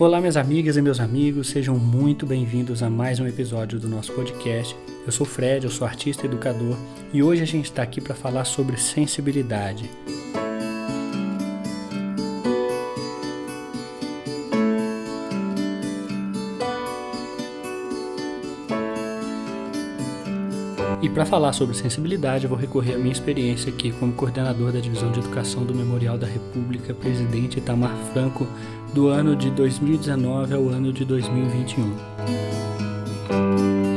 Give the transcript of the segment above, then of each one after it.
Olá, minhas amigas e meus amigos, sejam muito bem-vindos a mais um episódio do nosso podcast. Eu sou Fred, eu sou artista educador e hoje a gente está aqui para falar sobre sensibilidade. E para falar sobre sensibilidade, vou recorrer à minha experiência aqui como coordenador da Divisão de Educação do Memorial da República, presidente Itamar Franco, do ano de 2019 ao ano de 2021.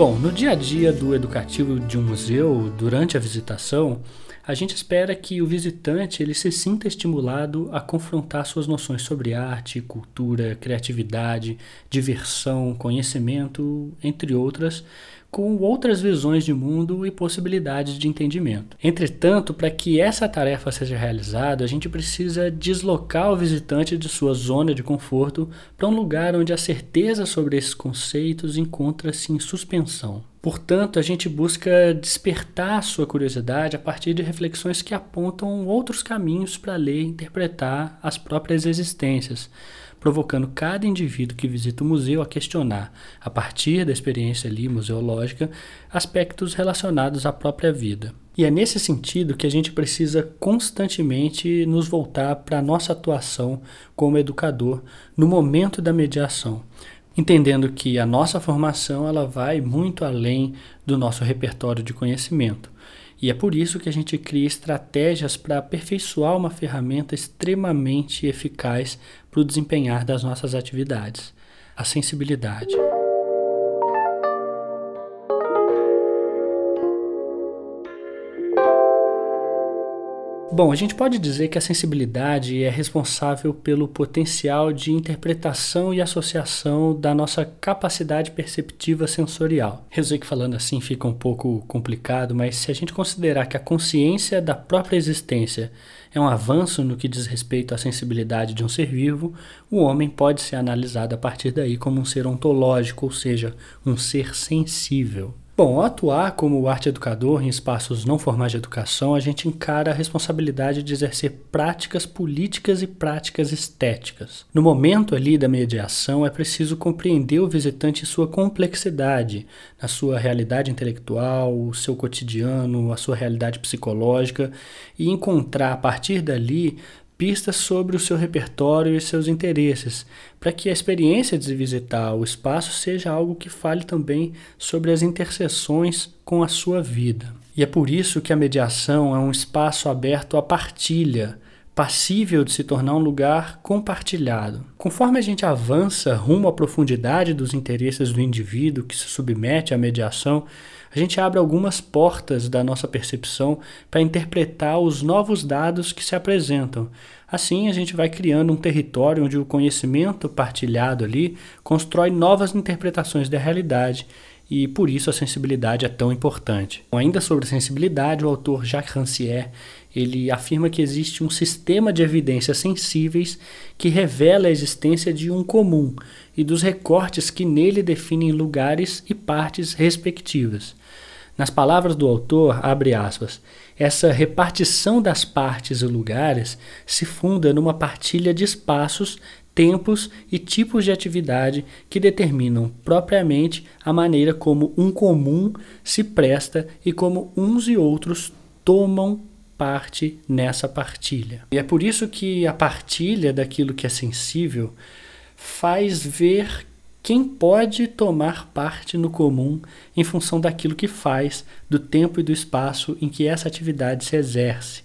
Bom, no dia a dia do educativo de um museu, durante a visitação, a gente espera que o visitante ele se sinta estimulado a confrontar suas noções sobre arte, cultura, criatividade, diversão, conhecimento, entre outras, com outras visões de mundo e possibilidades de entendimento. Entretanto, para que essa tarefa seja realizada, a gente precisa deslocar o visitante de sua zona de conforto para um lugar onde a certeza sobre esses conceitos encontra-se em suspensão. Portanto, a gente busca despertar sua curiosidade a partir de reflexões que apontam outros caminhos para ler e interpretar as próprias existências, provocando cada indivíduo que visita o museu a questionar, a partir da experiência ali museológica, aspectos relacionados à própria vida. E é nesse sentido que a gente precisa constantemente nos voltar para a nossa atuação como educador no momento da mediação, entendendo que a nossa formação ela vai muito além do nosso repertório de conhecimento. E é por isso que a gente cria estratégias para aperfeiçoar uma ferramenta extremamente eficaz para o desempenhar das nossas atividades, a sensibilidade. Bom, a gente pode dizer que a sensibilidade é responsável pelo potencial de interpretação e associação da nossa capacidade perceptiva sensorial. Eu que falando assim fica um pouco complicado, mas se a gente considerar que a consciência da própria existência é um avanço no que diz respeito à sensibilidade de um ser vivo, o homem pode ser analisado a partir daí como um ser ontológico, ou seja, um ser sensível. Bom, ao atuar como arte educador em espaços não formais de educação, a gente encara a responsabilidade de exercer práticas políticas e práticas estéticas. No momento ali da mediação, é preciso compreender o visitante em sua complexidade, na sua realidade intelectual, o seu cotidiano, a sua realidade psicológica e encontrar a partir dali pistas sobre o seu repertório e seus interesses, para que a experiência de visitar o espaço seja algo que fale também sobre as interseções com a sua vida. E é por isso que a mediação é um espaço aberto à partilha, passível de se tornar um lugar compartilhado. Conforme a gente avança rumo à profundidade dos interesses do indivíduo que se submete à mediação, a gente abre algumas portas da nossa percepção para interpretar os novos dados que se apresentam. Assim, a gente vai criando um território onde o conhecimento partilhado ali constrói novas interpretações da realidade e por isso a sensibilidade é tão importante. Ainda sobre sensibilidade, o autor Jacques Rancière ele afirma que existe um sistema de evidências sensíveis que revela a existência de um comum e dos recortes que nele definem lugares e partes respectivas. Nas palavras do autor, abre aspas, essa repartição das partes e lugares se funda numa partilha de espaços, tempos e tipos de atividade que determinam propriamente a maneira como um comum se presta e como uns e outros tomam parte nessa partilha. E é por isso que a partilha daquilo que é sensível faz ver quem pode tomar parte no comum em função daquilo que faz, do tempo e do espaço em que essa atividade se exerce.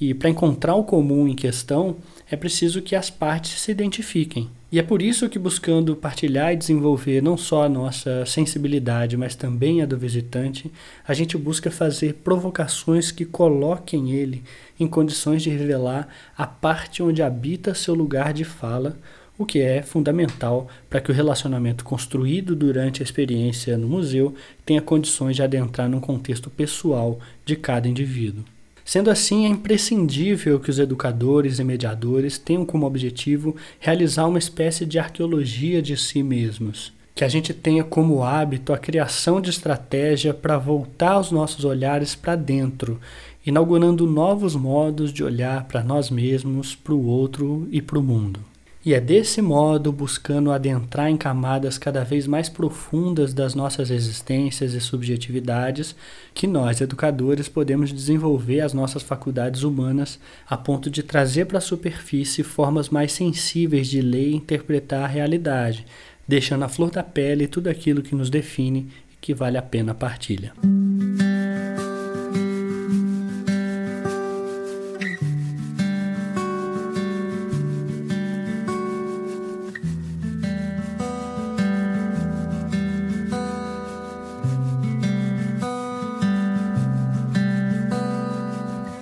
E para encontrar o comum em questão, é preciso que as partes se identifiquem. E é por isso que, buscando partilhar e desenvolver não só a nossa sensibilidade, mas também a do visitante, a gente busca fazer provocações que coloquem ele em condições de revelar a parte onde habita seu lugar de fala o que é fundamental para que o relacionamento construído durante a experiência no museu tenha condições de adentrar num contexto pessoal de cada indivíduo. Sendo assim, é imprescindível que os educadores e mediadores tenham como objetivo realizar uma espécie de arqueologia de si mesmos. Que a gente tenha como hábito a criação de estratégia para voltar os nossos olhares para dentro, inaugurando novos modos de olhar para nós mesmos, para o outro e para o mundo. E é desse modo, buscando adentrar em camadas cada vez mais profundas das nossas existências e subjetividades, que nós, educadores, podemos desenvolver as nossas faculdades humanas a ponto de trazer para a superfície formas mais sensíveis de ler e interpretar a realidade, deixando à flor da pele tudo aquilo que nos define e que vale a pena a partilha.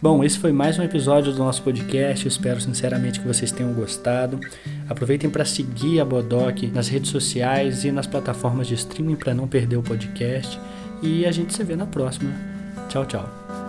Bom, esse foi mais um episódio do nosso podcast. Eu espero sinceramente que vocês tenham gostado. Aproveitem para seguir a Bodoc nas redes sociais e nas plataformas de streaming para não perder o podcast. E a gente se vê na próxima. Tchau, tchau.